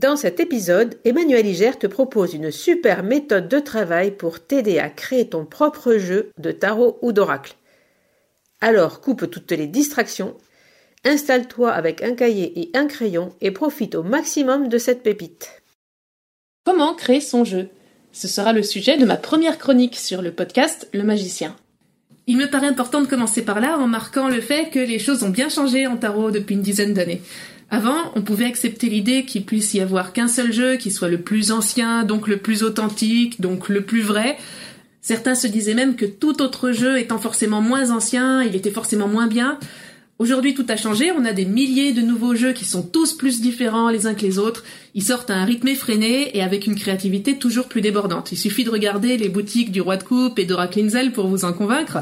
Dans cet épisode, Emmanuel Iger te propose une super méthode de travail pour t'aider à créer ton propre jeu de tarot ou d'oracle. Alors coupe toutes les distractions, installe-toi avec un cahier et un crayon et profite au maximum de cette pépite. Comment créer son jeu? Ce sera le sujet de ma première chronique sur le podcast Le Magicien. Il me paraît important de commencer par là en marquant le fait que les choses ont bien changé en tarot depuis une dizaine d'années. Avant, on pouvait accepter l'idée qu'il puisse y avoir qu'un seul jeu qui soit le plus ancien, donc le plus authentique, donc le plus vrai. Certains se disaient même que tout autre jeu étant forcément moins ancien, il était forcément moins bien. Aujourd'hui, tout a changé. On a des milliers de nouveaux jeux qui sont tous plus différents les uns que les autres. Ils sortent à un rythme effréné et avec une créativité toujours plus débordante. Il suffit de regarder les boutiques du Roi de Coupe et de Klinzel pour vous en convaincre.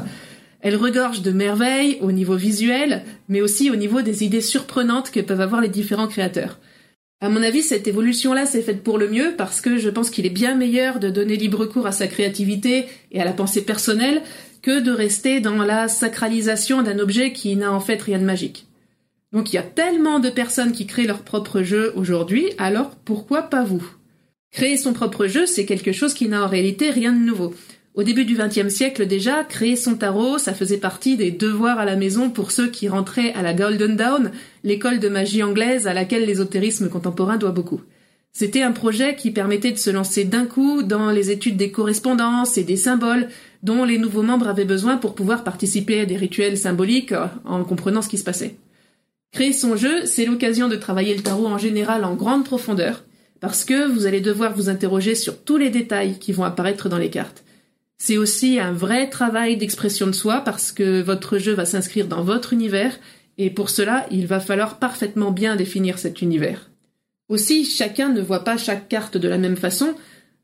Elle regorge de merveilles au niveau visuel, mais aussi au niveau des idées surprenantes que peuvent avoir les différents créateurs. À mon avis, cette évolution-là s'est faite pour le mieux parce que je pense qu'il est bien meilleur de donner libre cours à sa créativité et à la pensée personnelle que de rester dans la sacralisation d'un objet qui n'a en fait rien de magique. Donc il y a tellement de personnes qui créent leur propre jeu aujourd'hui, alors pourquoi pas vous? Créer son propre jeu, c'est quelque chose qui n'a en réalité rien de nouveau. Au début du XXe siècle déjà, créer son tarot, ça faisait partie des devoirs à la maison pour ceux qui rentraient à la Golden Dawn, l'école de magie anglaise à laquelle l'ésotérisme contemporain doit beaucoup. C'était un projet qui permettait de se lancer d'un coup dans les études des correspondances et des symboles dont les nouveaux membres avaient besoin pour pouvoir participer à des rituels symboliques en comprenant ce qui se passait. Créer son jeu, c'est l'occasion de travailler le tarot en général en grande profondeur, parce que vous allez devoir vous interroger sur tous les détails qui vont apparaître dans les cartes. C'est aussi un vrai travail d'expression de soi parce que votre jeu va s'inscrire dans votre univers et pour cela, il va falloir parfaitement bien définir cet univers. Aussi, chacun ne voit pas chaque carte de la même façon,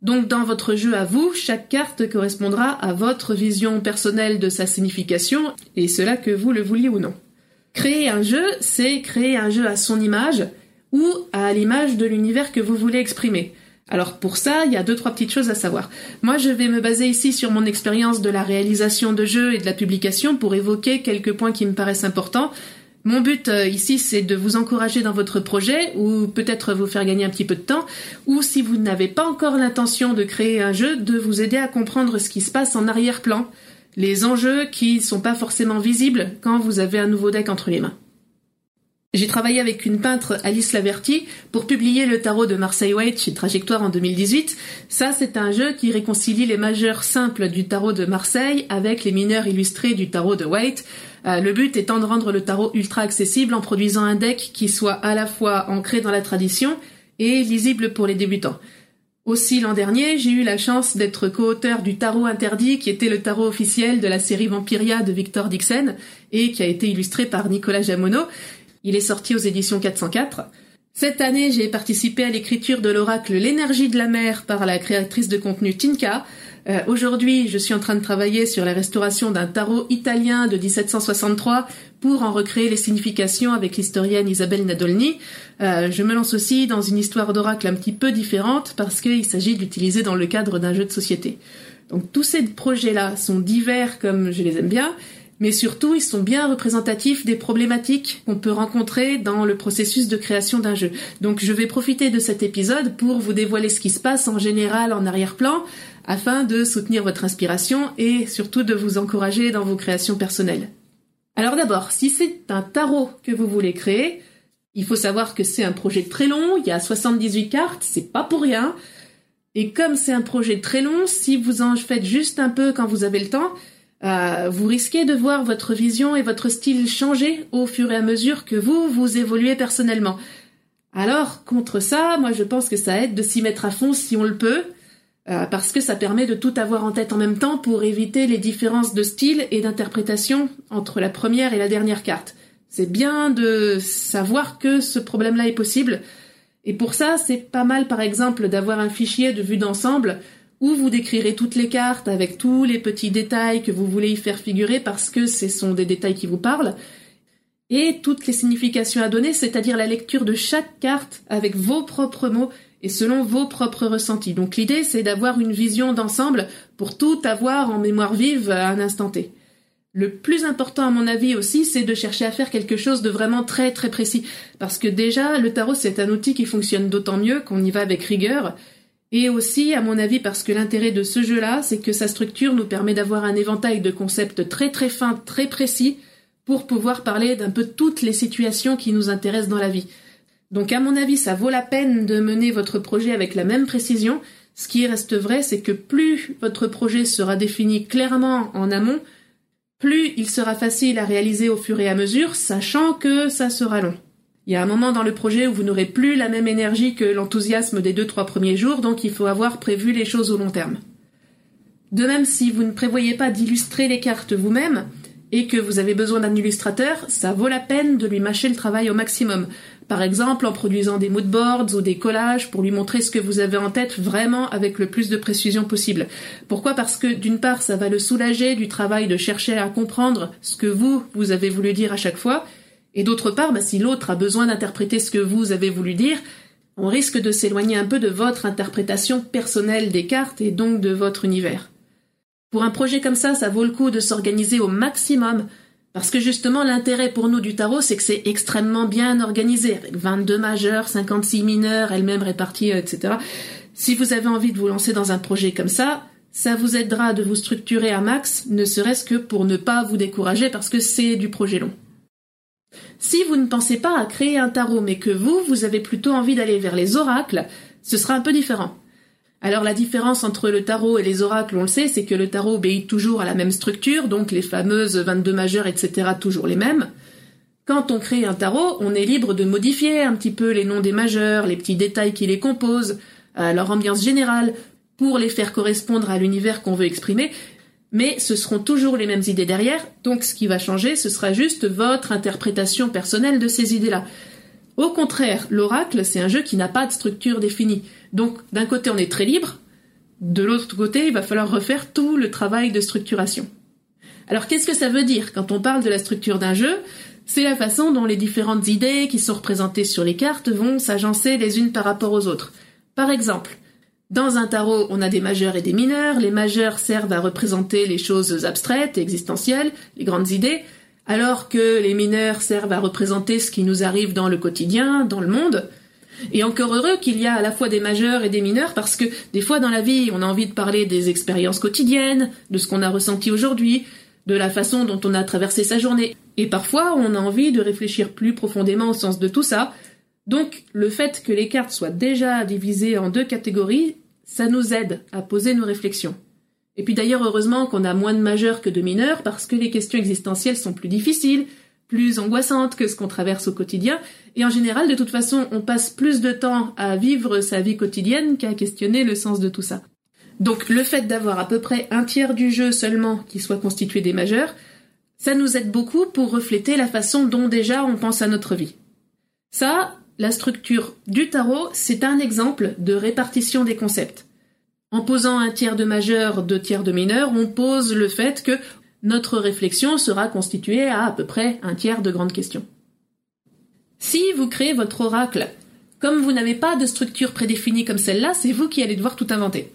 donc dans votre jeu à vous, chaque carte correspondra à votre vision personnelle de sa signification, et cela que vous le vouliez ou non. Créer un jeu, c'est créer un jeu à son image, ou à l'image de l'univers que vous voulez exprimer. Alors pour ça, il y a deux trois petites choses à savoir. Moi, je vais me baser ici sur mon expérience de la réalisation de jeux et de la publication pour évoquer quelques points qui me paraissent importants. Mon but euh, ici, c'est de vous encourager dans votre projet ou peut-être vous faire gagner un petit peu de temps ou si vous n'avez pas encore l'intention de créer un jeu, de vous aider à comprendre ce qui se passe en arrière-plan, les enjeux qui sont pas forcément visibles quand vous avez un nouveau deck entre les mains. J'ai travaillé avec une peintre, Alice Laverty, pour publier le tarot de Marseille White chez Trajectoire en 2018. Ça, c'est un jeu qui réconcilie les majeurs simples du tarot de Marseille avec les mineurs illustrés du tarot de White. Euh, le but étant de rendre le tarot ultra accessible en produisant un deck qui soit à la fois ancré dans la tradition et lisible pour les débutants. Aussi l'an dernier, j'ai eu la chance d'être co-auteur du Tarot interdit, qui était le tarot officiel de la série Vampiria de Victor Dixon, et qui a été illustré par Nicolas Jamono. Il est sorti aux éditions 404. Cette année, j'ai participé à l'écriture de l'oracle L'énergie de la mer par la créatrice de contenu Tinka. Euh, aujourd'hui, je suis en train de travailler sur la restauration d'un tarot italien de 1763 pour en recréer les significations avec l'historienne Isabelle Nadolny. Euh, je me lance aussi dans une histoire d'oracle un petit peu différente parce qu'il s'agit de l'utiliser dans le cadre d'un jeu de société. Donc tous ces projets-là sont divers comme je les aime bien, mais surtout ils sont bien représentatifs des problématiques qu'on peut rencontrer dans le processus de création d'un jeu. Donc je vais profiter de cet épisode pour vous dévoiler ce qui se passe en général en arrière-plan, afin de soutenir votre inspiration et surtout de vous encourager dans vos créations personnelles. Alors d'abord, si c'est un tarot que vous voulez créer, il faut savoir que c'est un projet très long, il y a 78 cartes, c'est pas pour rien. Et comme c'est un projet très long, si vous en faites juste un peu quand vous avez le temps, euh, vous risquez de voir votre vision et votre style changer au fur et à mesure que vous, vous évoluez personnellement. Alors, contre ça, moi je pense que ça aide de s'y mettre à fond si on le peut, euh, parce que ça permet de tout avoir en tête en même temps pour éviter les différences de style et d'interprétation entre la première et la dernière carte. C'est bien de savoir que ce problème-là est possible, et pour ça, c'est pas mal par exemple d'avoir un fichier de vue d'ensemble où vous décrirez toutes les cartes avec tous les petits détails que vous voulez y faire figurer parce que ce sont des détails qui vous parlent, et toutes les significations à donner, c'est-à-dire la lecture de chaque carte avec vos propres mots et selon vos propres ressentis. Donc l'idée, c'est d'avoir une vision d'ensemble pour tout avoir en mémoire vive à un instant T. Le plus important à mon avis aussi, c'est de chercher à faire quelque chose de vraiment très très précis. Parce que déjà, le tarot, c'est un outil qui fonctionne d'autant mieux qu'on y va avec rigueur. Et aussi, à mon avis, parce que l'intérêt de ce jeu-là, c'est que sa structure nous permet d'avoir un éventail de concepts très très fins, très précis, pour pouvoir parler d'un peu toutes les situations qui nous intéressent dans la vie. Donc à mon avis, ça vaut la peine de mener votre projet avec la même précision. Ce qui reste vrai, c'est que plus votre projet sera défini clairement en amont, plus il sera facile à réaliser au fur et à mesure, sachant que ça sera long. Il y a un moment dans le projet où vous n'aurez plus la même énergie que l'enthousiasme des deux trois premiers jours, donc il faut avoir prévu les choses au long terme. De même, si vous ne prévoyez pas d'illustrer les cartes vous-même, et que vous avez besoin d'un illustrateur, ça vaut la peine de lui mâcher le travail au maximum. Par exemple, en produisant des moodboards ou des collages pour lui montrer ce que vous avez en tête vraiment avec le plus de précision possible. Pourquoi? Parce que d'une part, ça va le soulager du travail de chercher à comprendre ce que vous, vous avez voulu dire à chaque fois. Et d'autre part, bah, si l'autre a besoin d'interpréter ce que vous avez voulu dire, on risque de s'éloigner un peu de votre interprétation personnelle des cartes et donc de votre univers. Pour un projet comme ça, ça vaut le coup de s'organiser au maximum parce que justement, l'intérêt pour nous du tarot, c'est que c'est extrêmement bien organisé, avec 22 majeurs, 56 mineurs, elles-mêmes réparties, euh, etc. Si vous avez envie de vous lancer dans un projet comme ça, ça vous aidera de vous structurer à max, ne serait-ce que pour ne pas vous décourager parce que c'est du projet long. Si vous ne pensez pas à créer un tarot, mais que vous, vous avez plutôt envie d'aller vers les oracles, ce sera un peu différent. Alors la différence entre le tarot et les oracles, on le sait, c'est que le tarot obéit toujours à la même structure, donc les fameuses 22 majeurs, etc., toujours les mêmes. Quand on crée un tarot, on est libre de modifier un petit peu les noms des majeurs, les petits détails qui les composent, leur ambiance générale, pour les faire correspondre à l'univers qu'on veut exprimer, mais ce seront toujours les mêmes idées derrière, donc ce qui va changer, ce sera juste votre interprétation personnelle de ces idées-là. Au contraire, l'oracle, c'est un jeu qui n'a pas de structure définie. Donc, d'un côté, on est très libre, de l'autre côté, il va falloir refaire tout le travail de structuration. Alors, qu'est-ce que ça veut dire quand on parle de la structure d'un jeu? C'est la façon dont les différentes idées qui sont représentées sur les cartes vont s'agencer les unes par rapport aux autres. Par exemple, dans un tarot, on a des majeurs et des mineurs. Les majeurs servent à représenter les choses abstraites et existentielles, les grandes idées, alors que les mineurs servent à représenter ce qui nous arrive dans le quotidien, dans le monde. Et encore heureux qu'il y a à la fois des majeurs et des mineurs, parce que des fois dans la vie, on a envie de parler des expériences quotidiennes, de ce qu'on a ressenti aujourd'hui, de la façon dont on a traversé sa journée. Et parfois, on a envie de réfléchir plus profondément au sens de tout ça. Donc, le fait que les cartes soient déjà divisées en deux catégories, ça nous aide à poser nos réflexions. Et puis d'ailleurs, heureusement qu'on a moins de majeurs que de mineurs, parce que les questions existentielles sont plus difficiles, plus angoissantes que ce qu'on traverse au quotidien, et en général, de toute façon, on passe plus de temps à vivre sa vie quotidienne qu'à questionner le sens de tout ça. Donc le fait d'avoir à peu près un tiers du jeu seulement qui soit constitué des majeurs, ça nous aide beaucoup pour refléter la façon dont déjà on pense à notre vie. Ça, la structure du tarot, c'est un exemple de répartition des concepts. En posant un tiers de majeur, deux tiers de mineur, on pose le fait que notre réflexion sera constituée à à peu près un tiers de grandes questions. Si vous créez votre oracle, comme vous n'avez pas de structure prédéfinie comme celle-là, c'est vous qui allez devoir tout inventer.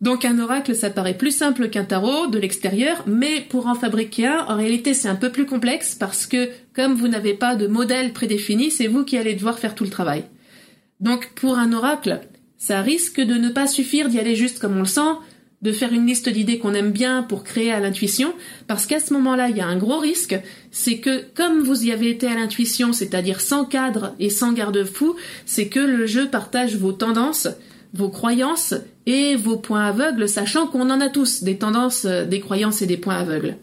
Donc un oracle, ça paraît plus simple qu'un tarot de l'extérieur, mais pour en fabriquer un, en réalité c'est un peu plus complexe parce que comme vous n'avez pas de modèle prédéfini, c'est vous qui allez devoir faire tout le travail. Donc pour un oracle, ça risque de ne pas suffire d'y aller juste comme on le sent, de faire une liste d'idées qu'on aime bien pour créer à l'intuition, parce qu'à ce moment-là, il y a un gros risque, c'est que comme vous y avez été à l'intuition, c'est-à-dire sans cadre et sans garde-fou, c'est que le jeu partage vos tendances, vos croyances et vos points aveugles, sachant qu'on en a tous, des tendances, euh, des croyances et des points aveugles.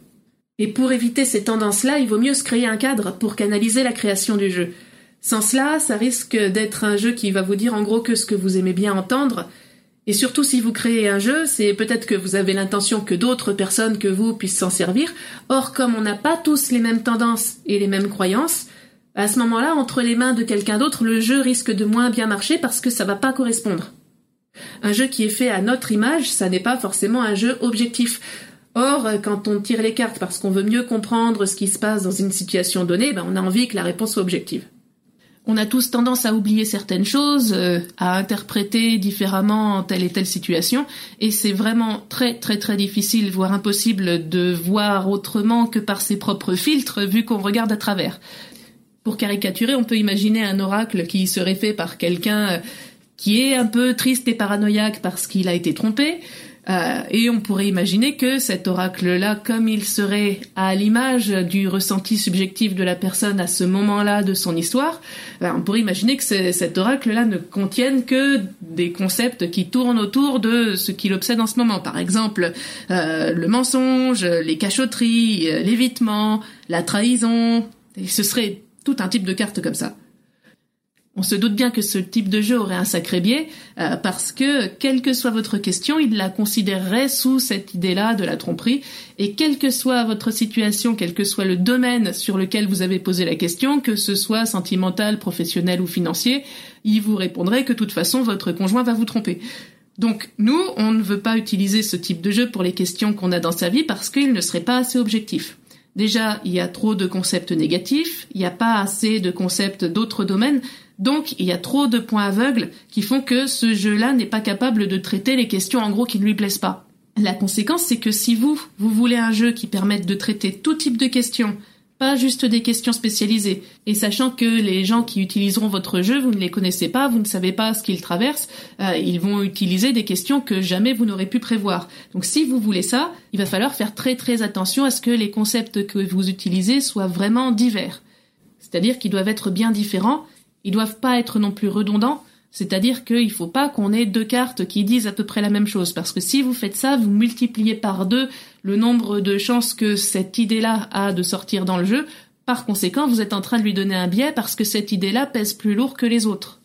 Et pour éviter ces tendances-là, il vaut mieux se créer un cadre pour canaliser la création du jeu. Sans cela, ça risque d'être un jeu qui va vous dire en gros que ce que vous aimez bien entendre, et surtout si vous créez un jeu, c'est peut-être que vous avez l'intention que d'autres personnes que vous puissent s'en servir. Or, comme on n'a pas tous les mêmes tendances et les mêmes croyances, à ce moment-là, entre les mains de quelqu'un d'autre, le jeu risque de moins bien marcher parce que ça va pas correspondre. Un jeu qui est fait à notre image, ça n'est pas forcément un jeu objectif. Or, quand on tire les cartes parce qu'on veut mieux comprendre ce qui se passe dans une situation donnée, ben on a envie que la réponse soit objective. On a tous tendance à oublier certaines choses, euh, à interpréter différemment telle et telle situation, et c'est vraiment très très très difficile, voire impossible, de voir autrement que par ses propres filtres, vu qu'on regarde à travers. Pour caricaturer, on peut imaginer un oracle qui serait fait par quelqu'un euh, qui est un peu triste et paranoïaque parce qu'il a été trompé. Euh, et on pourrait imaginer que cet oracle-là, comme il serait à l'image du ressenti subjectif de la personne à ce moment-là de son histoire, euh, on pourrait imaginer que cet oracle-là ne contienne que des concepts qui tournent autour de ce qui l'obsède en ce moment. Par exemple, euh, le mensonge, les cachotteries, l'évitement, la trahison. Et ce serait tout un type de carte comme ça. On se doute bien que ce type de jeu aurait un sacré biais, euh, parce que, quelle que soit votre question, il la considérerait sous cette idée-là de la tromperie, et quelle que soit votre situation, quel que soit le domaine sur lequel vous avez posé la question, que ce soit sentimental, professionnel ou financier, il vous répondrait que de toute façon votre conjoint va vous tromper. Donc nous, on ne veut pas utiliser ce type de jeu pour les questions qu'on a dans sa vie parce qu'il ne serait pas assez objectif. Déjà, il y a trop de concepts négatifs, il n'y a pas assez de concepts d'autres domaines, donc il y a trop de points aveugles qui font que ce jeu-là n'est pas capable de traiter les questions en gros qui ne lui plaisent pas. La conséquence, c'est que si vous, vous voulez un jeu qui permette de traiter tout type de questions, pas juste des questions spécialisées, et sachant que les gens qui utiliseront votre jeu, vous ne les connaissez pas, vous ne savez pas ce qu'ils traversent, euh, ils vont utiliser des questions que jamais vous n'aurez pu prévoir. Donc si vous voulez ça, il va falloir faire très très attention à ce que les concepts que vous utilisez soient vraiment divers. C'est-à-dire qu'ils doivent être bien différents ils doivent pas être non plus redondants, c'est-à-dire qu'il faut pas qu'on ait deux cartes qui disent à peu près la même chose, parce que si vous faites ça, vous multipliez par deux le nombre de chances que cette idée-là a de sortir dans le jeu. Par conséquent, vous êtes en train de lui donner un biais parce que cette idée-là pèse plus lourd que les autres.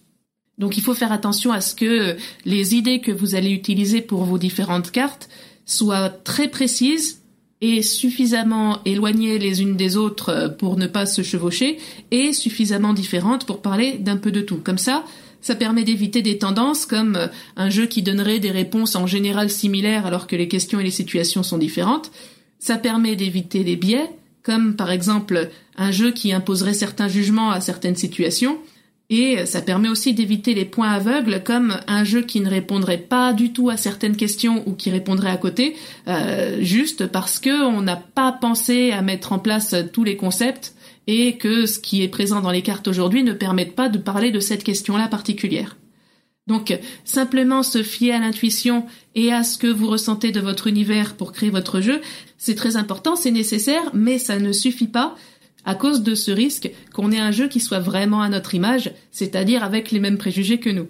Donc il faut faire attention à ce que les idées que vous allez utiliser pour vos différentes cartes soient très précises et suffisamment éloignées les unes des autres pour ne pas se chevaucher et suffisamment différentes pour parler d'un peu de tout. Comme ça, ça permet d'éviter des tendances comme euh, un jeu qui donnerait des réponses en général similaires alors que les questions et les situations sont différentes. Ça permet d'éviter des biais comme par exemple un jeu qui imposerait certains jugements à certaines situations et ça permet aussi d'éviter les points aveugles comme un jeu qui ne répondrait pas du tout à certaines questions ou qui répondrait à côté, euh, juste parce que on n'a pas pensé à mettre en place tous les concepts et que ce qui est présent dans les cartes aujourd'hui ne permette pas de parler de cette question-là particulière. Donc, simplement se fier à l'intuition et à ce que vous ressentez de votre univers pour créer votre jeu, c'est très important, c'est nécessaire, mais ça ne suffit pas à cause de ce risque qu'on ait un jeu qui soit vraiment à notre image, c'est-à-dire avec les mêmes préjugés que nous.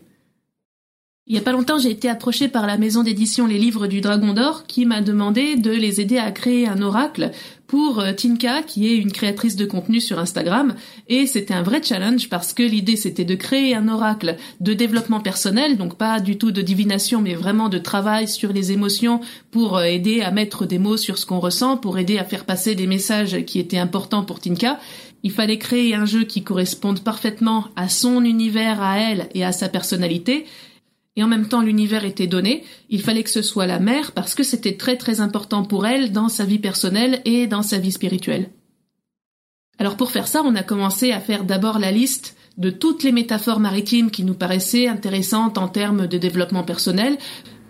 Il y a pas longtemps, j'ai été approchée par la maison d'édition Les Livres du Dragon d'Or qui m'a demandé de les aider à créer un oracle pour euh, Tinka, qui est une créatrice de contenu sur Instagram. Et c'était un vrai challenge parce que l'idée c'était de créer un oracle de développement personnel, donc pas du tout de divination, mais vraiment de travail sur les émotions pour euh, aider à mettre des mots sur ce qu'on ressent, pour aider à faire passer des messages qui étaient importants pour Tinka. Il fallait créer un jeu qui corresponde parfaitement à son univers, à elle et à sa personnalité et en même temps l'univers était donné, il fallait que ce soit la mère parce que c'était très très important pour elle dans sa vie personnelle et dans sa vie spirituelle. Alors pour faire ça, on a commencé à faire d'abord la liste de toutes les métaphores maritimes qui nous paraissaient intéressantes en termes de développement personnel.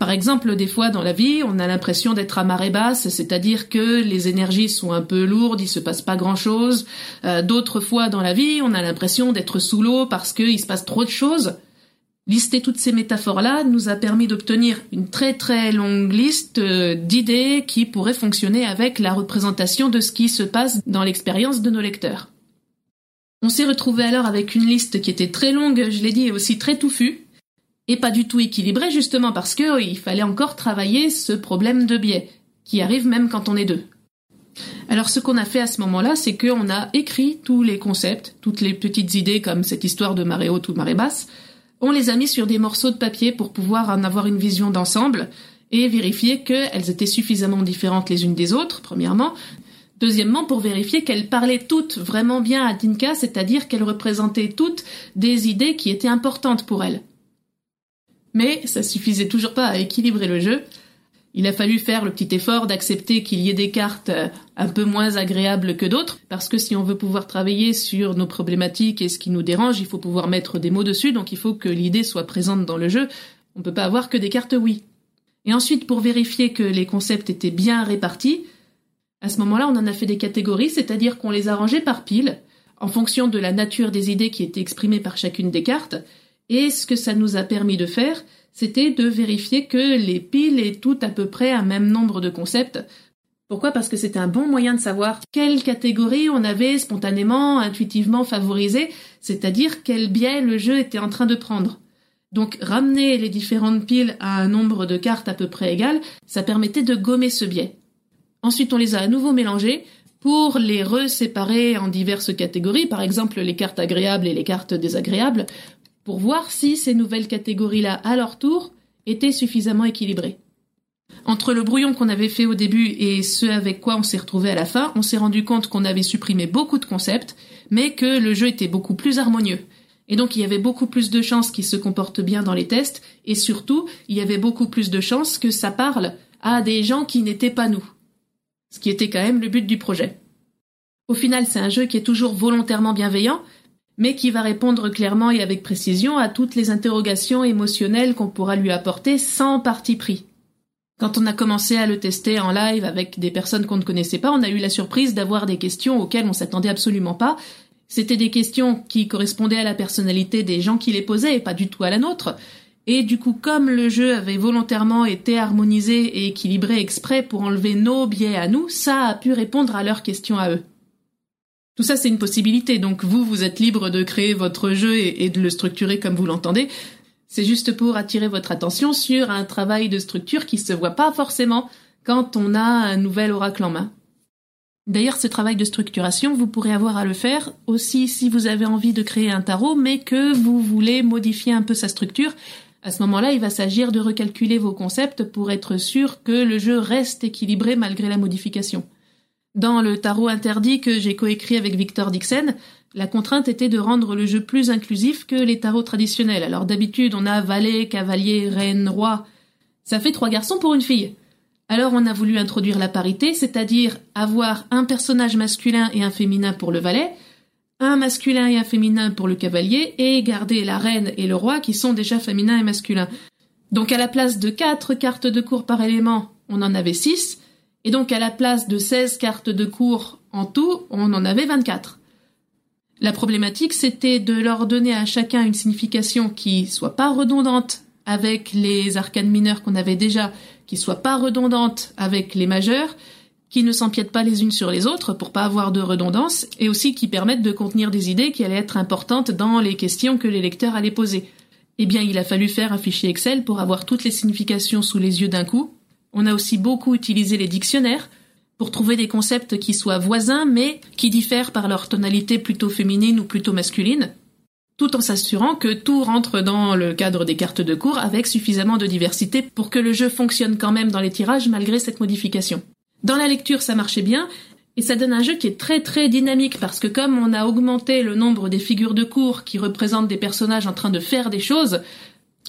Par exemple, des fois dans la vie, on a l'impression d'être à marée basse, c'est-à-dire que les énergies sont un peu lourdes, il se passe pas grand-chose. Euh, d'autres fois dans la vie, on a l'impression d'être sous l'eau parce qu'il se passe trop de choses. Lister toutes ces métaphores-là nous a permis d'obtenir une très très longue liste euh, d'idées qui pourraient fonctionner avec la représentation de ce qui se passe dans l'expérience de nos lecteurs. On s'est retrouvé alors avec une liste qui était très longue, je l'ai dit, et aussi très touffue, et pas du tout équilibrée justement parce que il fallait encore travailler ce problème de biais, qui arrive même quand on est deux. Alors ce qu'on a fait à ce moment-là, c'est qu'on a écrit tous les concepts, toutes les petites idées comme cette histoire de marée haute ou marée basse, on les a mis sur des morceaux de papier pour pouvoir en avoir une vision d'ensemble et vérifier qu'elles étaient suffisamment différentes les unes des autres, premièrement. Deuxièmement, pour vérifier qu'elles parlaient toutes vraiment bien à Tinka, c'est-à-dire qu'elles représentaient toutes des idées qui étaient importantes pour elle. Mais ça suffisait toujours pas à équilibrer le jeu, il a fallu faire le petit effort d'accepter qu'il y ait des cartes euh, un peu moins agréables que d'autres, parce que si on veut pouvoir travailler sur nos problématiques et ce qui nous dérange, il faut pouvoir mettre des mots dessus, donc il faut que l'idée soit présente dans le jeu. On peut pas avoir que des cartes oui. Et ensuite, pour vérifier que les concepts étaient bien répartis, à ce moment-là, on en a fait des catégories, c'est-à-dire qu'on les a rangés par pile, en fonction de la nature des idées qui étaient exprimées par chacune des cartes, et ce que ça nous a permis de faire, c'était de vérifier que les piles aient toutes à peu près un même nombre de concepts. Pourquoi? Parce que c'était un bon moyen de savoir quelle catégorie on avait spontanément, intuitivement favorisé, c'est-à-dire quel biais le jeu était en train de prendre. Donc ramener les différentes piles à un nombre de cartes à peu près égal, ça permettait de gommer ce biais. Ensuite, on les a à nouveau mélangés pour les reséparer en diverses catégories, par exemple les cartes agréables et les cartes désagréables, pour voir si ces nouvelles catégories-là, à leur tour, étaient suffisamment équilibrées. Entre le brouillon qu'on avait fait au début et ce avec quoi on s'est retrouvé à la fin, on s'est rendu compte qu'on avait supprimé beaucoup de concepts, mais que le jeu était beaucoup plus harmonieux. Et donc il y avait beaucoup plus de chances qu'il se comporte bien dans les tests, et surtout, il y avait beaucoup plus de chances que ça parle à des gens qui n'étaient pas nous. Ce qui était quand même le but du projet. Au final, c'est un jeu qui est toujours volontairement bienveillant, mais qui va répondre clairement et avec précision à toutes les interrogations émotionnelles qu'on pourra lui apporter sans parti pris. Quand on a commencé à le tester en live avec des personnes qu'on ne connaissait pas, on a eu la surprise d'avoir des questions auxquelles on s'attendait absolument pas. C'était des questions qui correspondaient à la personnalité des gens qui les posaient et pas du tout à la nôtre. Et du coup, comme le jeu avait volontairement été harmonisé et équilibré exprès pour enlever nos biais à nous, ça a pu répondre à leurs questions à eux. Tout ça, c'est une possibilité. Donc vous, vous êtes libre de créer votre jeu et, de le structurer comme vous l'entendez. C'est juste pour attirer votre attention sur un travail de structure qui se voit pas forcément quand on a un nouvel oracle en main. D'ailleurs, ce travail de structuration, vous pourrez avoir à le faire aussi si vous avez envie de créer un tarot, mais que vous voulez modifier un peu sa structure. À ce moment-là, il va s'agir de recalculer vos concepts pour être sûr que le jeu reste équilibré malgré la modification. Dans le tarot interdit que j'ai coécrit avec Victor Dixon, la contrainte était de rendre le jeu plus inclusif que les tarots traditionnels. Alors d'habitude, on a valet, cavalier, reine, roi. Ça fait trois garçons pour une fille. Alors on a voulu introduire la parité, c'est-à-dire avoir un personnage masculin et un féminin pour le valet, un masculin et un féminin pour le cavalier, et garder la reine et le roi qui sont déjà féminins et masculins. Donc à la place de quatre cartes de cours par élément, on en avait six, et donc à la place de 16 cartes de cours en tout, on en avait 24. La problématique, c'était de leur donner à chacun une signification qui soit pas redondante avec les arcanes mineurs qu'on avait déjà, qui soit pas redondante avec les majeurs, qui ne s'empiètent pas les unes sur les autres pour pas avoir de redondance, et aussi qui permettent de contenir des idées qui allaient être importantes dans les questions que les lecteurs allaient poser. Eh bien, il a fallu faire un fichier Excel pour avoir toutes les significations sous les yeux d'un coup. On a aussi beaucoup utilisé les dictionnaires pour trouver des concepts qui soient voisins mais qui diffèrent par leur tonalité plutôt féminine ou plutôt masculine, tout en s'assurant que tout rentre dans le cadre des cartes de cours avec suffisamment de diversité pour que le jeu fonctionne quand même dans les tirages malgré cette modification. Dans la lecture, ça marchait bien, et ça donne un jeu qui est très très dynamique parce que comme on a augmenté le nombre des figures de cours qui représentent des personnages en train de faire des choses,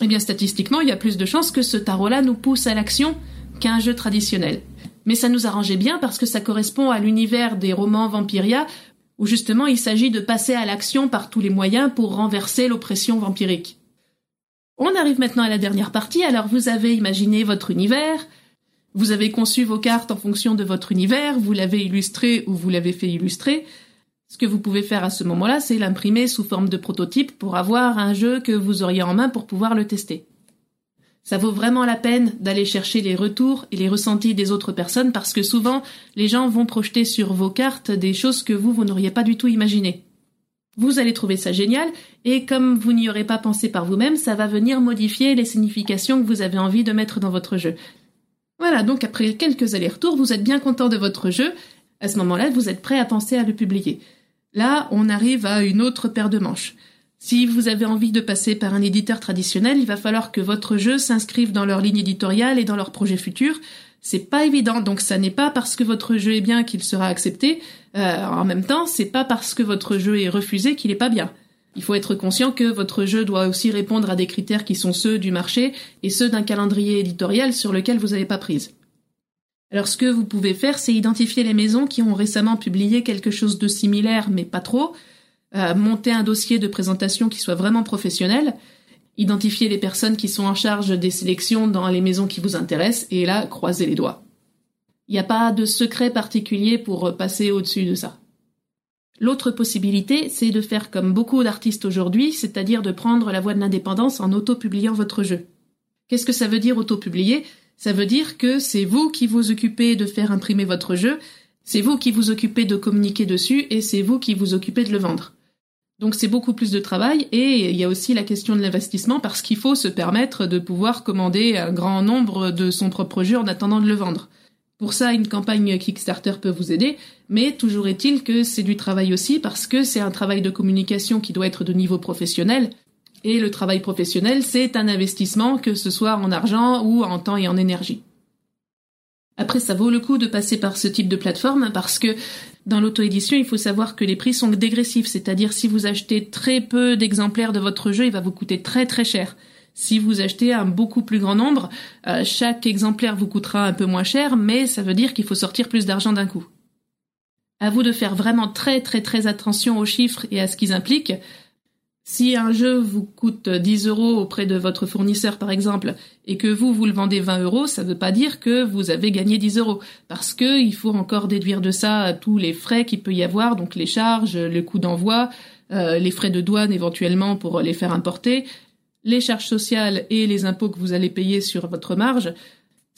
eh bien statistiquement, il y a plus de chances que ce tarot-là nous pousse à l'action qu'un jeu traditionnel. Mais ça nous arrangeait bien parce que ça correspond à l'univers des romans Vampiria, où justement il s'agit de passer à l'action par tous les moyens pour renverser l'oppression vampirique. On arrive maintenant à la dernière partie, alors vous avez imaginé votre univers, vous avez conçu vos cartes en fonction de votre univers, vous l'avez illustré ou vous l'avez fait illustrer. Ce que vous pouvez faire à ce moment-là, c'est l'imprimer sous forme de prototype pour avoir un jeu que vous auriez en main pour pouvoir le tester. Ça vaut vraiment la peine d'aller chercher les retours et les ressentis des autres personnes parce que souvent, les gens vont projeter sur vos cartes des choses que vous, vous n'auriez pas du tout imaginées. Vous allez trouver ça génial et comme vous n'y aurez pas pensé par vous-même, ça va venir modifier les significations que vous avez envie de mettre dans votre jeu. Voilà, donc après quelques allers-retours, vous êtes bien content de votre jeu. À ce moment-là, vous êtes prêt à penser à le publier. Là, on arrive à une autre paire de manches. Si vous avez envie de passer par un éditeur traditionnel, il va falloir que votre jeu s'inscrive dans leur ligne éditoriale et dans leur projet futur. C'est pas évident, donc ça n'est pas parce que votre jeu est bien qu'il sera accepté. Euh, en même temps, c'est pas parce que votre jeu est refusé qu'il est pas bien. Il faut être conscient que votre jeu doit aussi répondre à des critères qui sont ceux du marché et ceux d'un calendrier éditorial sur lequel vous n'avez pas prise. Alors ce que vous pouvez faire, c'est identifier les maisons qui ont récemment publié quelque chose de similaire, mais pas trop, euh, monter un dossier de présentation qui soit vraiment professionnel, identifier les personnes qui sont en charge des sélections dans les maisons qui vous intéressent, et là, croiser les doigts. Il n'y a pas de secret particulier pour passer au-dessus de ça. L'autre possibilité, c'est de faire comme beaucoup d'artistes aujourd'hui, c'est-à-dire de prendre la voie de l'indépendance en auto-publiant votre jeu. Qu'est-ce que ça veut dire auto-publier? Ça veut dire que c'est vous qui vous occupez de faire imprimer votre jeu, c'est vous qui vous occupez de communiquer dessus et c'est vous qui vous occupez de le vendre. Donc c'est beaucoup plus de travail et il y a aussi la question de l'investissement parce qu'il faut se permettre de pouvoir commander un grand nombre de son propre jeu en attendant de le vendre. Pour ça, une campagne Kickstarter peut vous aider, mais toujours est-il que c'est du travail aussi parce que c'est un travail de communication qui doit être de niveau professionnel. Et le travail professionnel, c'est un investissement, que ce soit en argent ou en temps et en énergie. Après, ça vaut le coup de passer par ce type de plateforme parce que dans l'auto-édition, il faut savoir que les prix sont dégressifs, c'est-à-dire si vous achetez très peu d'exemplaires de votre jeu, il va vous coûter très très cher. Si vous achetez un beaucoup plus grand nombre, euh, chaque exemplaire vous coûtera un peu moins cher, mais ça veut dire qu'il faut sortir plus d'argent d'un coup. À vous de faire vraiment très très très attention aux chiffres et à ce qu'ils impliquent. Si un jeu vous coûte 10 euros auprès de votre fournisseur, par exemple, et que vous, vous le vendez 20 euros, ça ne veut pas dire que vous avez gagné 10 euros. Parce que il faut encore déduire de ça tous les frais qu'il peut y avoir, donc les charges, le coût d'envoi, euh, les frais de douane éventuellement pour les faire importer, les charges sociales et les impôts que vous allez payer sur votre marge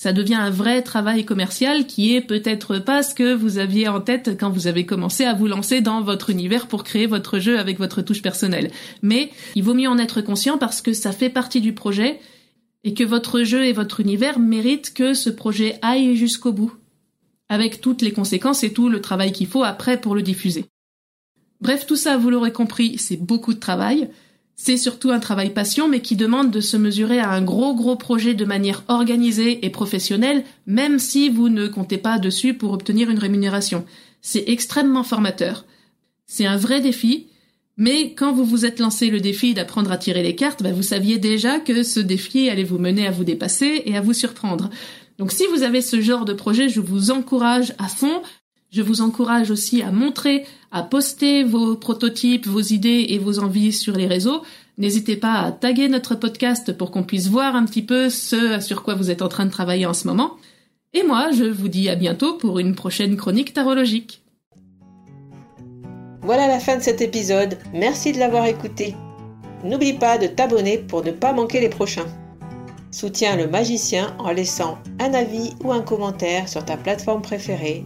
ça devient un vrai travail commercial qui est peut-être pas ce que vous aviez en tête quand vous avez commencé à vous lancer dans votre univers pour créer votre jeu avec votre touche personnelle. Mais il vaut mieux en être conscient parce que ça fait partie du projet et que votre jeu et votre univers méritent que ce projet aille jusqu'au bout, avec toutes les conséquences et tout le travail qu'il faut après pour le diffuser. Bref, tout ça, vous l'aurez compris, c'est beaucoup de travail. C'est surtout un travail passion, mais qui demande de se mesurer à un gros gros projet de manière organisée et professionnelle, même si vous ne comptez pas dessus pour obtenir une rémunération. C'est extrêmement formateur. C'est un vrai défi, mais quand vous vous êtes lancé le défi d'apprendre à tirer les cartes, ben, vous saviez déjà que ce défi allait vous mener à vous dépasser et à vous surprendre. Donc si vous avez ce genre de projet, je vous encourage à fond je vous encourage aussi à montrer, à poster vos prototypes, vos idées et vos envies sur les réseaux. N'hésitez pas à taguer notre podcast pour qu'on puisse voir un petit peu ce sur quoi vous êtes en train de travailler en ce moment. Et moi, je vous dis à bientôt pour une prochaine chronique tarologique. Voilà la fin de cet épisode. Merci de l'avoir écouté. N'oublie pas de t'abonner pour ne pas manquer les prochains. Soutiens le magicien en laissant un avis ou un commentaire sur ta plateforme préférée